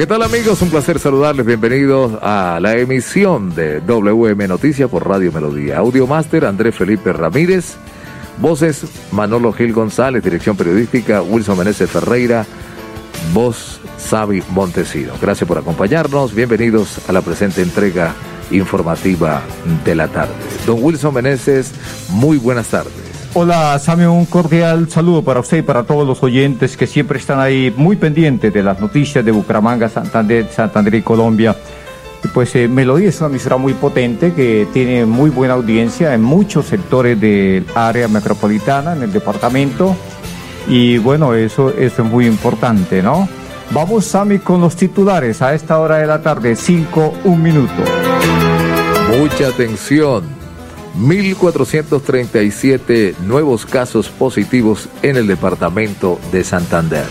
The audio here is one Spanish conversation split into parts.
¿Qué tal amigos? Un placer saludarles. Bienvenidos a la emisión de WM Noticias por Radio Melodía. Audio Master Andrés Felipe Ramírez. Voces Manolo Gil González. Dirección periodística Wilson Meneses Ferreira. Voz Xavi Montesino. Gracias por acompañarnos. Bienvenidos a la presente entrega informativa de la tarde. Don Wilson Meneses, muy buenas tardes. Hola, Sammy, un cordial saludo para usted y para todos los oyentes que siempre están ahí muy pendientes de las noticias de Bucaramanga, Santander, Santander y Colombia. Pues eh, Melodía es una emisora muy potente que tiene muy buena audiencia en muchos sectores del área metropolitana, en el departamento. Y bueno, eso, eso es muy importante, ¿no? Vamos, Sammy, con los titulares a esta hora de la tarde, 5, un minuto. Mucha atención. 1.437 nuevos casos positivos en el departamento de Santander.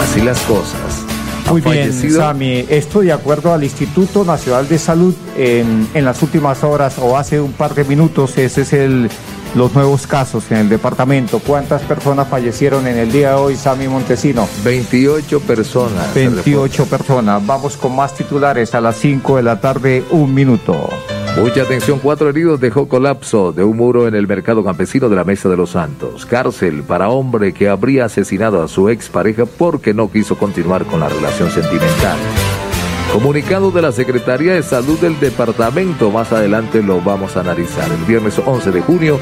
Así las cosas. Muy bien, Sami. Esto de acuerdo al Instituto Nacional de Salud en, en, las últimas horas o hace un par de minutos, ese es el los nuevos casos en el departamento. ¿Cuántas personas fallecieron en el día de hoy, Sami Montesino? 28 personas. 28 personas. Vamos con más titulares a las 5 de la tarde, un minuto. Mucha atención, cuatro heridos dejó colapso de un muro en el mercado campesino de la Mesa de los Santos. Cárcel para hombre que habría asesinado a su expareja porque no quiso continuar con la relación sentimental. Comunicado de la Secretaría de Salud del departamento, más adelante lo vamos a analizar. El viernes 11 de junio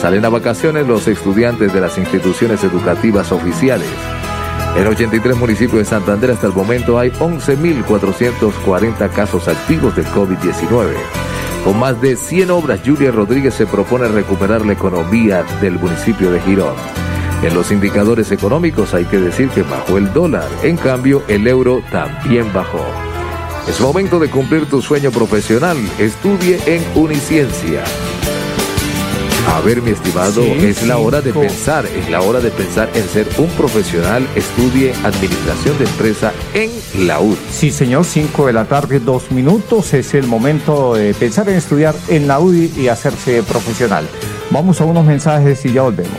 salen a vacaciones los estudiantes de las instituciones educativas oficiales. En 83 municipios de Santander hasta el momento hay 11.440 casos activos de COVID-19. Con más de 100 obras, Julia Rodríguez se propone recuperar la economía del municipio de Girón. En los indicadores económicos hay que decir que bajó el dólar, en cambio el euro también bajó. Es momento de cumplir tu sueño profesional. Estudie en Uniciencia. A ver, mi estimado, es la hora de pensar, es la hora de pensar en ser un profesional. Estudie Administración de Empresa en la UDI. Sí, señor, 5 de la tarde, dos minutos. Es el momento de pensar en estudiar en la UDI y hacerse profesional. Vamos a unos mensajes y ya volvemos.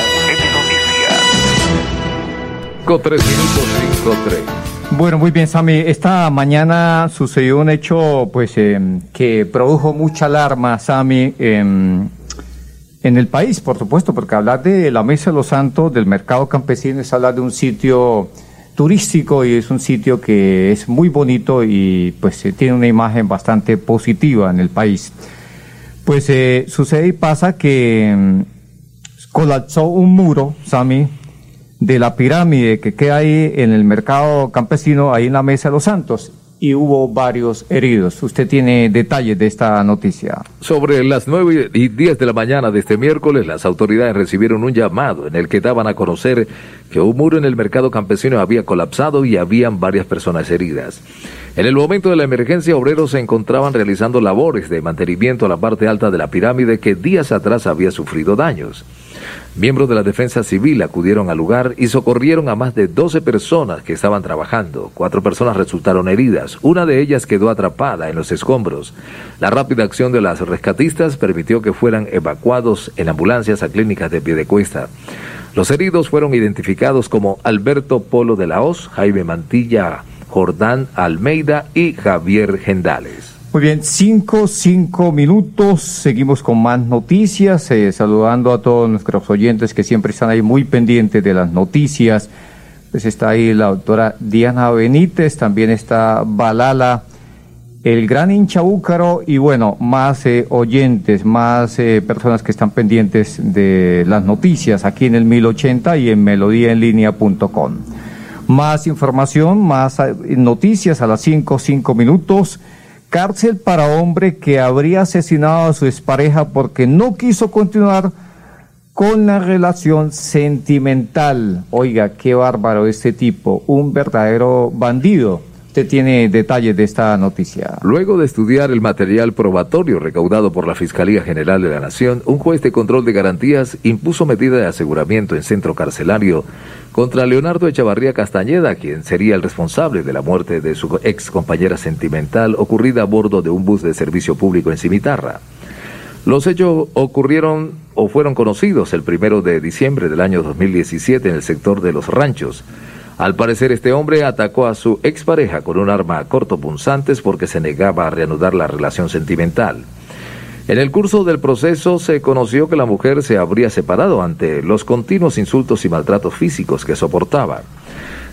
Tres minutos, cinco, tres. Bueno, muy bien, Sammy. Esta mañana sucedió un hecho, pues, eh, que produjo mucha alarma, Sammy, en el país, por supuesto, porque hablar de la Mesa de los Santos, del mercado campesino, es hablar de un sitio turístico y es un sitio que es muy bonito y, pues, eh, tiene una imagen bastante positiva en el país. Pues eh, sucede y pasa que mm, colapsó un muro, Sammy, de la pirámide que queda ahí en el mercado campesino, ahí en la Mesa de los Santos, y hubo varios heridos. Usted tiene detalles de esta noticia. Sobre las nueve y diez de la mañana de este miércoles, las autoridades recibieron un llamado en el que daban a conocer que un muro en el mercado campesino había colapsado y habían varias personas heridas. En el momento de la emergencia, obreros se encontraban realizando labores de mantenimiento a la parte alta de la pirámide que días atrás había sufrido daños. Miembros de la defensa civil acudieron al lugar y socorrieron a más de 12 personas que estaban trabajando. Cuatro personas resultaron heridas. Una de ellas quedó atrapada en los escombros. La rápida acción de las rescatistas permitió que fueran evacuados en ambulancias a clínicas de Piedecuesta. Los heridos fueron identificados como Alberto Polo de la Hoz, Jaime Mantilla, Jordán Almeida y Javier Gendales. Muy bien, cinco, cinco minutos. Seguimos con más noticias, eh, saludando a todos nuestros oyentes que siempre están ahí muy pendientes de las noticias. Pues está ahí la doctora Diana Benítez, también está Balala, el gran hincha búcaro y bueno, más eh, oyentes, más eh, personas que están pendientes de las noticias aquí en el 1080 y en melodíaenlínea.com. Más información, más noticias a las cinco, cinco minutos. Cárcel para hombre que habría asesinado a su expareja porque no quiso continuar con la relación sentimental. Oiga, qué bárbaro este tipo, un verdadero bandido. Usted tiene detalles de esta noticia. Luego de estudiar el material probatorio recaudado por la Fiscalía General de la Nación, un juez de control de garantías impuso medida de aseguramiento en centro carcelario contra Leonardo Echavarría Castañeda, quien sería el responsable de la muerte de su ex compañera sentimental ocurrida a bordo de un bus de servicio público en Cimitarra. Los hechos ocurrieron o fueron conocidos el primero de diciembre del año 2017 en el sector de los ranchos. Al parecer este hombre atacó a su expareja con un arma cortopunzantes porque se negaba a reanudar la relación sentimental. En el curso del proceso se conoció que la mujer se habría separado ante los continuos insultos y maltratos físicos que soportaba.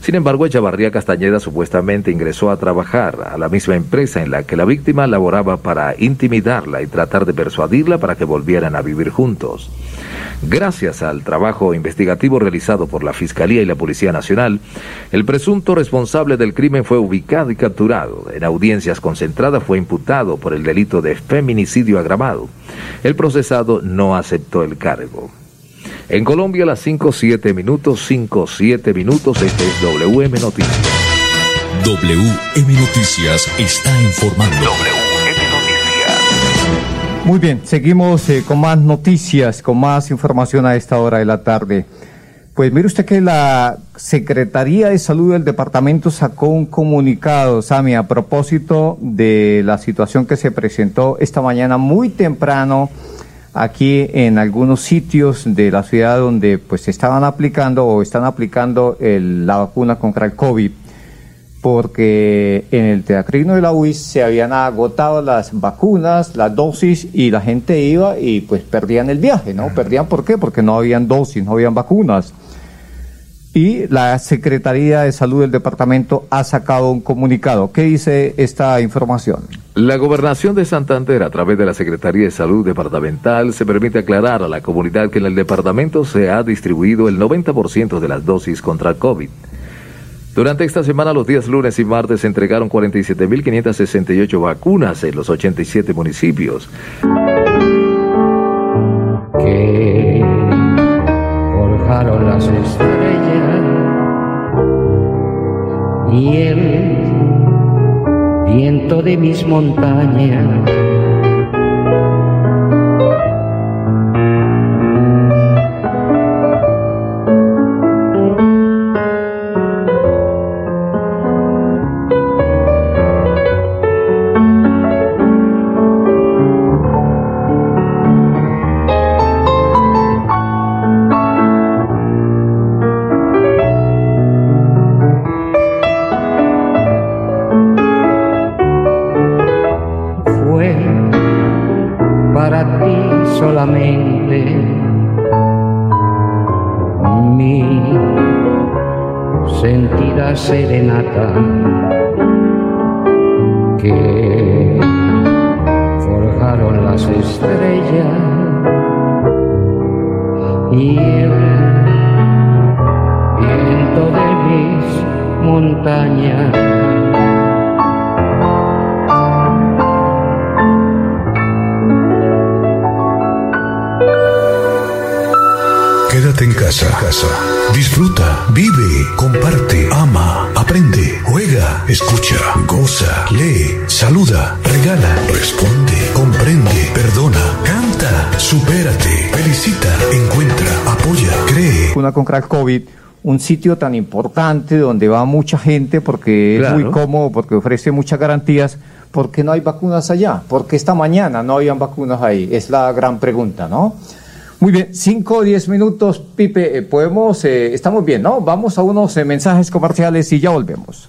Sin embargo, Echavarría Castañeda supuestamente ingresó a trabajar a la misma empresa en la que la víctima laboraba para intimidarla y tratar de persuadirla para que volvieran a vivir juntos. Gracias al trabajo investigativo realizado por la Fiscalía y la Policía Nacional, el presunto responsable del crimen fue ubicado y capturado. En audiencias concentradas fue imputado por el delito de feminicidio agravado. El procesado no aceptó el cargo. En Colombia, las 5-7 minutos, 5-7 minutos, este es WM Noticias. WM Noticias está informando. Muy bien, seguimos eh, con más noticias, con más información a esta hora de la tarde. Pues mire usted que la Secretaría de Salud del departamento sacó un comunicado, Sami, a propósito de la situación que se presentó esta mañana muy temprano aquí en algunos sitios de la ciudad donde pues estaban aplicando o están aplicando la vacuna contra el COVID porque en el teatrino de la UIS se habían agotado las vacunas, las dosis y la gente iba y pues perdían el viaje, ¿no? Perdían ¿por qué? Porque no habían dosis, no habían vacunas. Y la Secretaría de Salud del departamento ha sacado un comunicado. ¿Qué dice esta información? La gobernación de Santander, a través de la Secretaría de Salud Departamental, se permite aclarar a la comunidad que en el departamento se ha distribuido el 90% de las dosis contra el COVID. Durante esta semana, los días lunes y martes, se entregaron 47.568 vacunas en los 87 municipios. Que forjaron las estrellas y el viento de mis montañas sentida serenata que forjaron las estrellas y el viento de mis montañas. En casa. casa. Disfruta, vive, comparte, ama, aprende, juega, escucha, goza, lee, saluda, regala, responde, comprende, perdona, canta, supérate, felicita, encuentra, apoya, cree. Una con crack COVID un sitio tan importante donde va mucha gente porque es muy cómodo, porque ofrece muchas garantías, ¿por qué no hay vacunas allá? ¿Por qué esta mañana no habían vacunas ahí? Es la gran pregunta, ¿no? Muy bien, 5 o 10 minutos, Pipe, eh, podemos, eh, estamos bien, ¿no? Vamos a unos eh, mensajes comerciales y ya volvemos.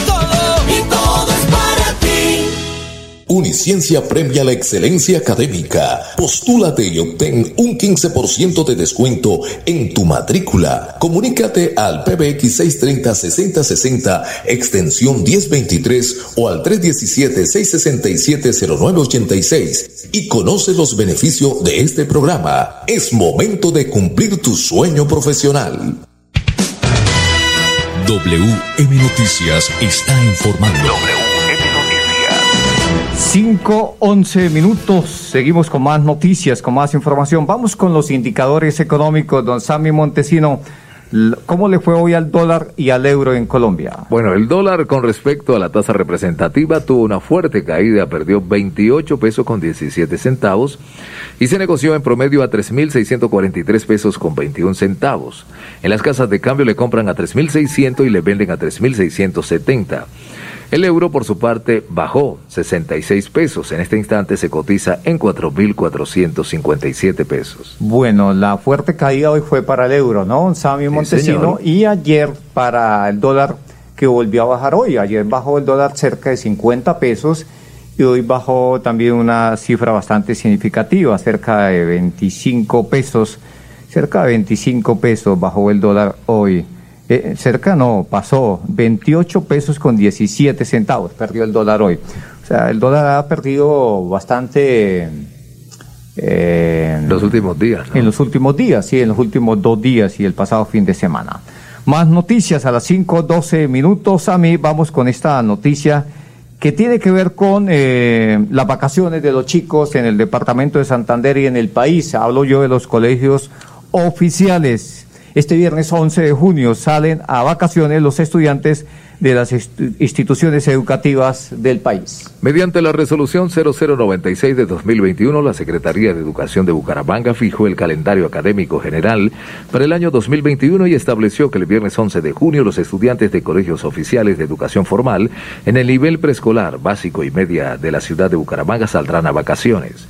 Uniciencia premia la excelencia académica. Postúlate y obtén un 15% de descuento en tu matrícula. Comunícate al PBX 630-6060, extensión 1023 o al 317-667-0986 y conoce los beneficios de este programa. Es momento de cumplir tu sueño profesional. WM Noticias está informando. Noticias. 5, 11 minutos. Seguimos con más noticias, con más información. Vamos con los indicadores económicos, don Sammy Montesino. ¿Cómo le fue hoy al dólar y al euro en Colombia? Bueno, el dólar con respecto a la tasa representativa tuvo una fuerte caída, perdió 28 pesos con 17 centavos y se negoció en promedio a 3.643 pesos con 21 centavos. En las casas de cambio le compran a 3.600 y le venden a 3.670. El euro, por su parte, bajó 66 pesos. En este instante se cotiza en 4.457 pesos. Bueno, la fuerte caída hoy fue para el euro, ¿no, Sammy Montesino? Y ayer para el dólar, que volvió a bajar hoy. Ayer bajó el dólar cerca de 50 pesos y hoy bajó también una cifra bastante significativa, cerca de 25 pesos. Cerca de 25 pesos bajó el dólar hoy. Eh, cerca no, pasó 28 pesos con 17 centavos, perdió el dólar hoy. O sea, el dólar ha perdido bastante... eh, En los últimos días. ¿no? en los últimos días, sí, en los últimos dos días y el pasado fin de semana. Más noticias a las 5, 12 minutos. A mí vamos con esta noticia que tiene que ver con eh, las vacaciones de los chicos en el departamento de Santander y en el país. Hablo yo de los colegios oficiales. Este viernes 11 de junio salen a vacaciones los estudiantes de las instituciones educativas del país. Mediante la resolución 0096 de 2021, la Secretaría de Educación de Bucaramanga fijó el calendario académico general para el año 2021 y estableció que el viernes 11 de junio los estudiantes de colegios oficiales de educación formal en el nivel preescolar, básico y media de la ciudad de Bucaramanga saldrán a vacaciones.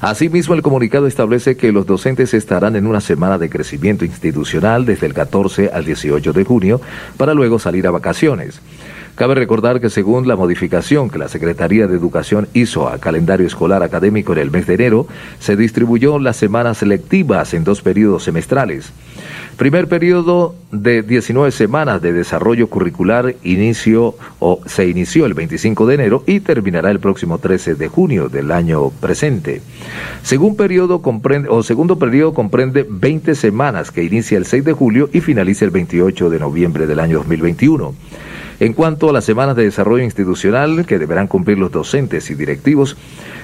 Asimismo, el comunicado establece que los docentes estarán en una semana de crecimiento institucional desde el 14 al 18 de junio para luego salir a vacaciones. Cabe recordar que según la modificación que la Secretaría de Educación hizo al calendario escolar académico en el mes de enero, se distribuyó las semanas selectivas en dos periodos semestrales. Primer periodo de 19 semanas de desarrollo curricular inicio o se inició el 25 de enero y terminará el próximo 13 de junio del año presente. Según periodo comprende o segundo periodo comprende 20 semanas que inicia el 6 de julio y finaliza el 28 de noviembre del año 2021. En cuanto a las semanas de desarrollo institucional que deberán cumplir los docentes y directivos,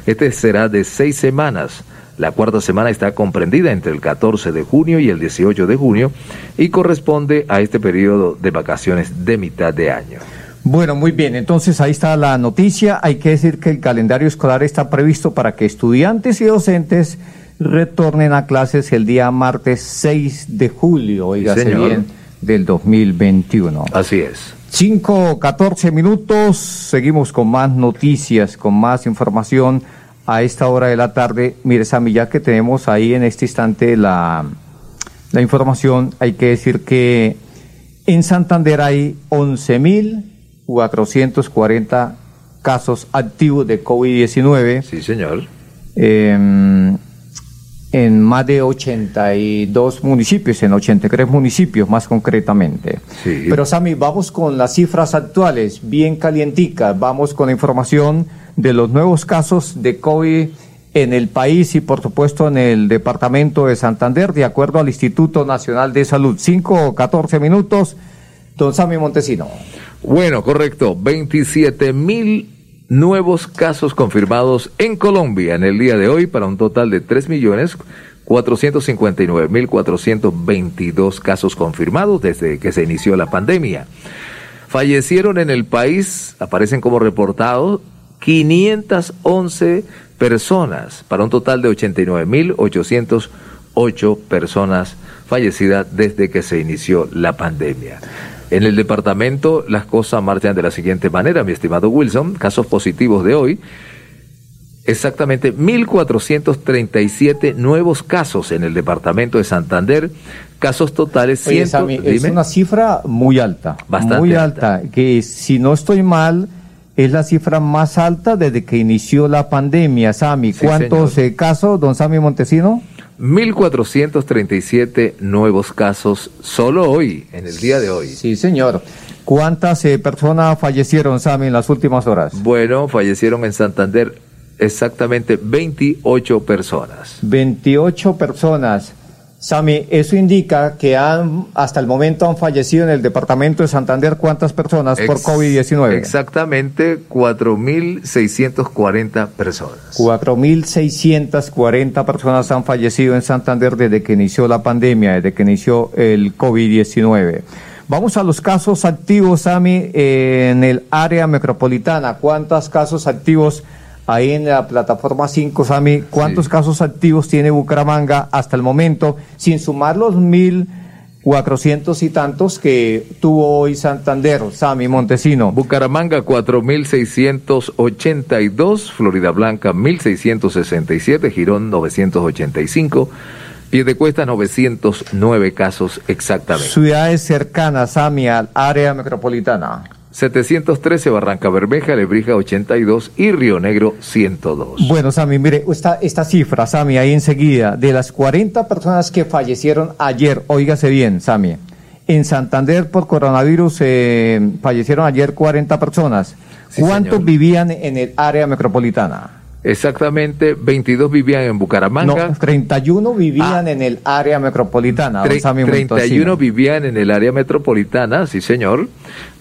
este será de seis semanas. La cuarta semana está comprendida entre el 14 de junio y el 18 de junio y corresponde a este periodo de vacaciones de mitad de año. Bueno, muy bien, entonces ahí está la noticia. Hay que decir que el calendario escolar está previsto para que estudiantes y docentes retornen a clases el día martes 6 de julio, señor. bien, del 2021. Así es. 5, 14 minutos, seguimos con más noticias, con más información a esta hora de la tarde. Mire, Sammy, ya que tenemos ahí en este instante la, la información, hay que decir que en Santander hay 11.440 casos activos de COVID-19. Sí, señor. Eh, en más de 82 municipios, en 83 municipios más concretamente. Sí. Pero Sami, vamos con las cifras actuales, bien calienticas, vamos con la información de los nuevos casos de COVID en el país y por supuesto en el departamento de Santander, de acuerdo al Instituto Nacional de Salud. Cinco o catorce minutos. Don Sammy Montesino. Bueno, correcto. 27 mil nuevos casos confirmados en Colombia en el día de hoy para un total de 3 millones 459.422 casos confirmados desde que se inició la pandemia. Fallecieron en el país, aparecen como reportados, 511 personas para un total de 89.808 personas fallecidas desde que se inició la pandemia. En el departamento las cosas marchan de la siguiente manera, mi estimado Wilson, casos positivos de hoy, exactamente 1.437 nuevos casos en el departamento de Santander, casos totales Oye, 100, Sammy, es una cifra muy alta. Bastante muy alta. alta. Que si no estoy mal, es la cifra más alta desde que inició la pandemia, Sami. Sí, ¿Cuántos señor. eh, casos, don Sami Montesino? 1.437 nuevos casos solo hoy, en el día de hoy. Sí, señor. ¿Cuántas eh, personas fallecieron, Sami, en las últimas horas? Bueno, fallecieron en Santander exactamente 28 personas. 28 personas. Sami, eso indica que han, hasta el momento han fallecido en el departamento de Santander cuántas personas por Ex- COVID-19. Exactamente 4.640 personas. 4.640 personas han fallecido en Santander desde que inició la pandemia, desde que inició el COVID-19. Vamos a los casos activos, Sami, en el área metropolitana. ¿Cuántos casos activos ahí en la plataforma 5, Sami? ¿Cuántos Sí. casos activos tiene Bucaramanga hasta el momento, sin sumar los 1.400 y tantos que tuvo hoy Santander, Sami Montesino? Bucaramanga 4.682, Florida Blanca 1.667, Girón 985, Piedecuesta 909 casos exactamente. Ciudades cercanas, Sami, al área metropolitana. 713 Barranca Bermeja, Lebrija 82 y Río Negro 102. Bueno, Sami, mire, esta, esta cifra, Sami, ahí enseguida, de las 40 personas que fallecieron ayer, óigase bien, Sami, en Santander por coronavirus eh, fallecieron ayer 40 personas. Sí, ¿Cuántos señor. vivían en el área metropolitana? Exactamente, 22 vivían en Bucaramanga. No, 31 vivían Ah. en el área metropolitana. Tre- Sami 31 Montesino. vivían en el área metropolitana, sí señor,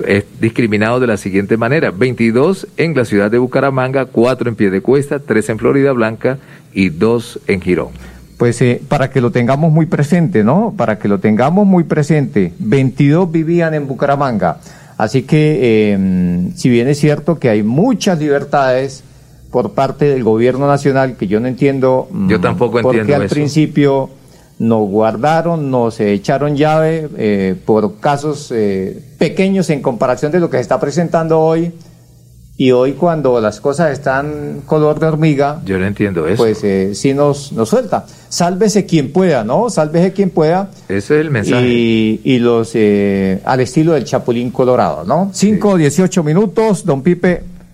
es discriminado de la siguiente manera, 22 en la ciudad de Bucaramanga, 4 en Piedecuesta, 3 en Florida Blanca y 2 en Girón. Pues eh, para que lo tengamos muy presente, ¿no? Para que lo tengamos muy presente. 22 vivían en Bucaramanga. Así que, eh, si bien es cierto que hay muchas libertades por parte del gobierno nacional, que yo no entiendo. mm, Yo tampoco porque entiendo al eso. principio nos guardaron, nos echaron llave eh, por casos eh, pequeños en comparación de lo que se está presentando hoy. Y hoy cuando las cosas están color de hormiga, Yo no entiendo eso. pues eh, sí nos, nos suelta. Sálvese quien pueda, ¿no? Sálvese quien pueda. Ese es el mensaje. Y, y los eh, al estilo del Chapulín Colorado, ¿no? 5 o 18 minutos, don Pipe,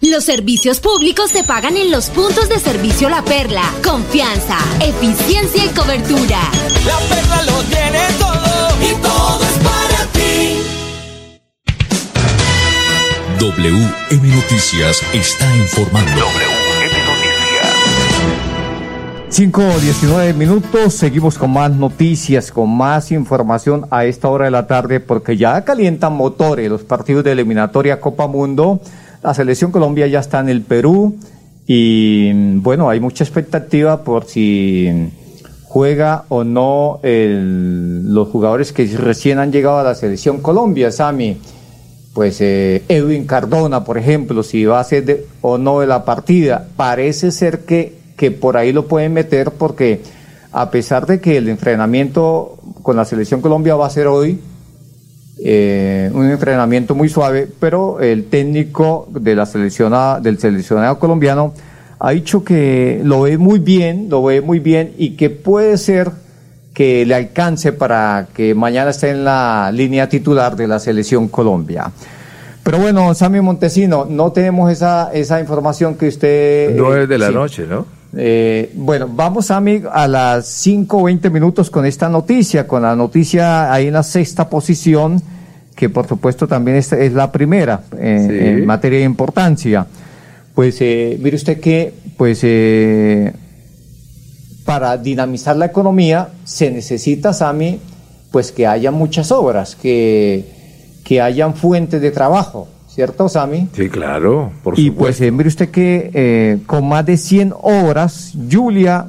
Los servicios públicos se pagan en los puntos de servicio La Perla. Confianza, eficiencia y cobertura. La perla lo tiene todo y todo es para ti. WM Noticias está informando. WM Noticias. 5 o 19 minutos, seguimos con más noticias, con más información a esta hora de la tarde, porque ya calientan motores los partidos de eliminatoria Copa Mundo. La selección Colombia ya está en el Perú Y bueno, hay mucha expectativa por si juega o no el- los jugadores que recién han llegado a la selección Colombia, Sami. Pues eh, Edwin Cardona, por ejemplo, si va a ser de- o no de la partida. Parece ser que, que por ahí lo pueden meter porque a pesar de que el entrenamiento con la selección Colombia va a ser hoy, eh, un entrenamiento muy suave, pero el técnico de la selecciona- del seleccionado colombiano ha dicho que lo ve muy bien, lo ve muy bien y que puede ser que le alcance para que mañana esté en la línea titular de la selección Colombia. Pero bueno, Sammy Montesino, no tenemos esa, esa información que usted... Nueve de la sí. noche, ¿no? Eh, bueno, vamos Sammy a las 5 20 minutos con esta noticia, con la noticia ahí en la sexta posición, que por supuesto también es, es la primera eh, Sí. en materia de importancia. Pues eh, mire usted que, pues eh, para dinamizar la economía se necesita, Sami, pues que haya muchas obras, que, que hayan fuentes de trabajo, ¿cierto, Sami? Sí, claro, por y supuesto. pues eh, mire usted que eh, con más de 100 obras, Julia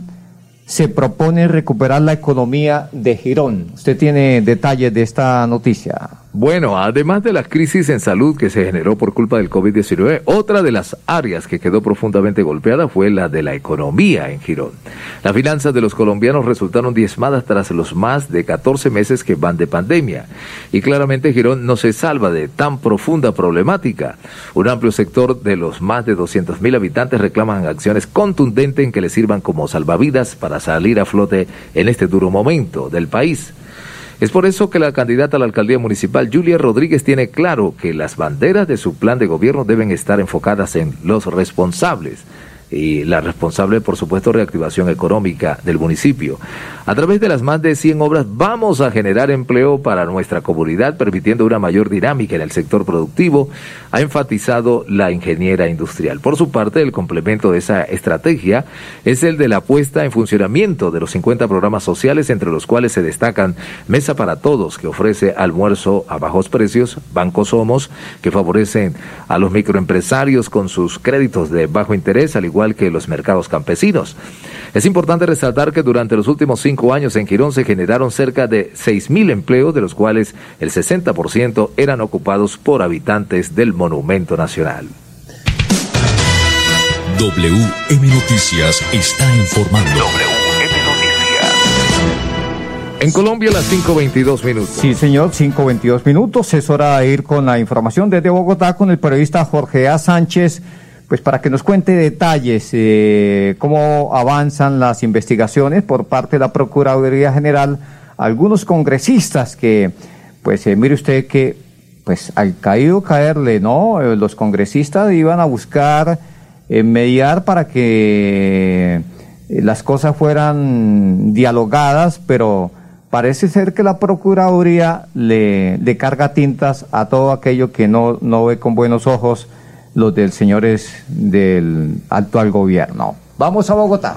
se propone recuperar la economía de Girón. Usted tiene detalles de esta noticia. Bueno, además de la crisis en salud que se generó por culpa del COVID-19, otra de las áreas que quedó profundamente golpeada fue la de la economía en Girón. Las finanzas de los colombianos resultaron diezmadas tras los más de 14 meses que van de pandemia. Y claramente Girón no se salva de tan profunda problemática. Un amplio sector de los más de 200 mil habitantes reclaman acciones contundentes en que les sirvan como salvavidas para salir a flote en este duro momento del país. Es por eso que la candidata a la alcaldía municipal, Julia Rodríguez, tiene claro que las banderas de su plan de gobierno deben estar enfocadas en los responsables. Y la responsable, por supuesto, reactivación económica del municipio. A través de las más de 100 obras vamos a generar empleo para nuestra comunidad, permitiendo una mayor dinámica en el sector productivo, ha enfatizado la ingeniera industrial. Por su parte, el complemento de esa estrategia es el de la puesta en funcionamiento de los 50 programas sociales, entre los cuales se destacan Mesa para Todos, que ofrece almuerzo a bajos precios, Banco Somos, que favorecen a los microempresarios con sus créditos de bajo interés, al igual que los mercados campesinos. Es importante resaltar que durante los últimos cinco años en Girón se generaron cerca de 6.000 empleos, de los cuales el 60% eran ocupados por habitantes del Monumento Nacional. WM Noticias está informando. WM Noticias. En Colombia, las 5.22 minutos. Sí, señor, 5.22 minutos. Es hora de ir con la información desde Bogotá con el periodista Jorge A. Sánchez, pues para que nos cuente detalles, eh, cómo avanzan las investigaciones por parte de la Procuraduría General. Algunos congresistas que, pues eh, mire usted que, pues al caído caerle, ¿no? Eh, los congresistas iban a buscar eh, mediar para que las cosas fueran dialogadas, pero parece ser que la Procuraduría le, le carga tintas a todo aquello que no, no ve con buenos ojos los del señores del actual gobierno. Vamos a Bogotá.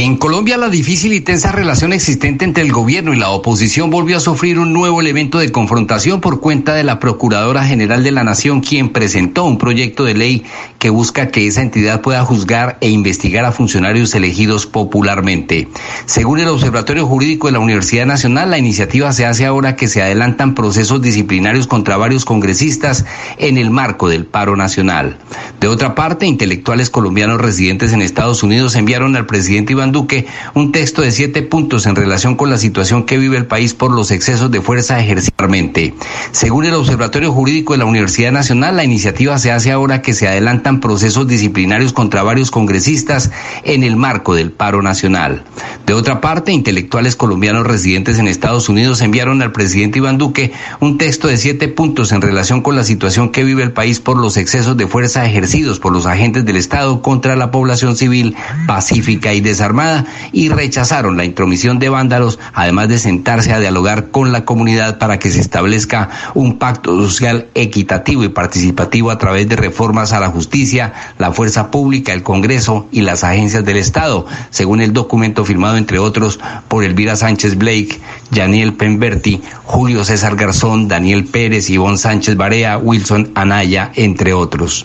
En Colombia, la difícil y tensa relación existente entre el gobierno y la oposición volvió a sufrir un nuevo elemento de confrontación por cuenta de la Procuradora General de la Nación, quien presentó un proyecto de ley que busca que esa entidad pueda juzgar e investigar a funcionarios elegidos popularmente. Según el Observatorio Jurídico de la Universidad Nacional, la iniciativa se hace ahora que se adelantan procesos disciplinarios contra varios congresistas en el marco del paro nacional. De otra parte, intelectuales colombianos residentes en Estados Unidos enviaron al presidente Iván Duque un texto de siete puntos en relación con la situación que vive el país por los excesos de fuerza ejercitalmente. Según el Observatorio Jurídico de la Universidad Nacional, la iniciativa se hace ahora que se adelantan procesos disciplinarios contra varios congresistas en el marco del paro nacional. De otra parte, intelectuales colombianos residentes en Estados Unidos enviaron al presidente Iván Duque un texto de siete puntos en relación con la situación que vive el país por los excesos de fuerza ejercidos por los agentes del Estado contra la población civil pacífica y desarmada y rechazaron la intromisión de vándalos, además de sentarse a dialogar con la comunidad para que se establezca un pacto social equitativo y participativo a través de reformas a la justicia, la fuerza pública, el Congreso y las agencias del Estado, según el documento firmado entre otros por Elvira Sánchez Blake, Daniel Pemberti, Julio César Garzón, Daniel Pérez, Ivonne Sánchez Barea, Wilson Anaya, entre otros.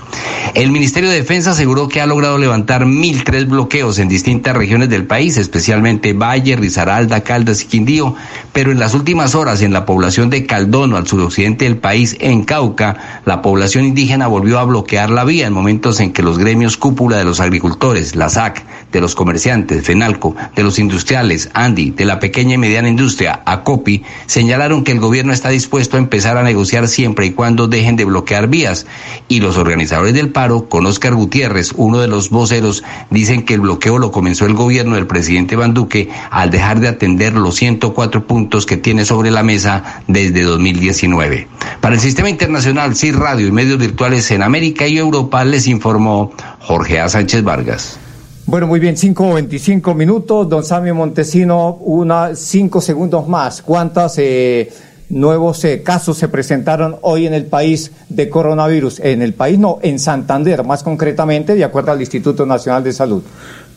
El Ministerio de Defensa aseguró que ha logrado levantar 1.003 bloqueos en distintas regiones del país, especialmente Valle, Risaralda, Caldas y Quindío, pero en las últimas horas en la población de Caldono, al suroccidente del país, en Cauca, la población indígena volvió a bloquear la vía en momentos en que los gremios cúpula de los agricultores, la SAC, de los comerciantes, FENALCO, de los industriales, ANDI, de la pequeña y mediana industria, ACOPI, señalaron que el gobierno está dispuesto a empezar a negociar siempre y cuando dejen de bloquear vías. Y los organizadores del paro, con Oscar Gutiérrez, uno de los voceros, dicen que el bloqueo lo comenzó el gobierno del presidente Van Duque al dejar de atender los 104 puntos que tiene sobre la mesa desde 2019. Para el Sistema Internacional, CIR Radio y medios virtuales en América y Europa les informó Jorge A. Sánchez Vargas. Bueno, muy bien, 5.25 minutos. Don Samio Montesino, una, cinco segundos más. ¿Cuántos eh, nuevos eh, casos se presentaron hoy en el país de coronavirus? En el país no, en Santander, más concretamente, de acuerdo al Instituto Nacional de Salud.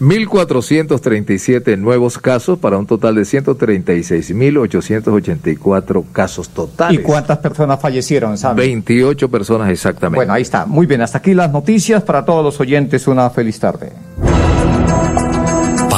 1.437 nuevos casos para un total de 136.884 casos totales. ¿Y cuántas personas fallecieron, Sammy? 28 personas exactamente. Bueno, ahí está. Muy bien, hasta aquí las noticias. Para todos los oyentes, una feliz tarde.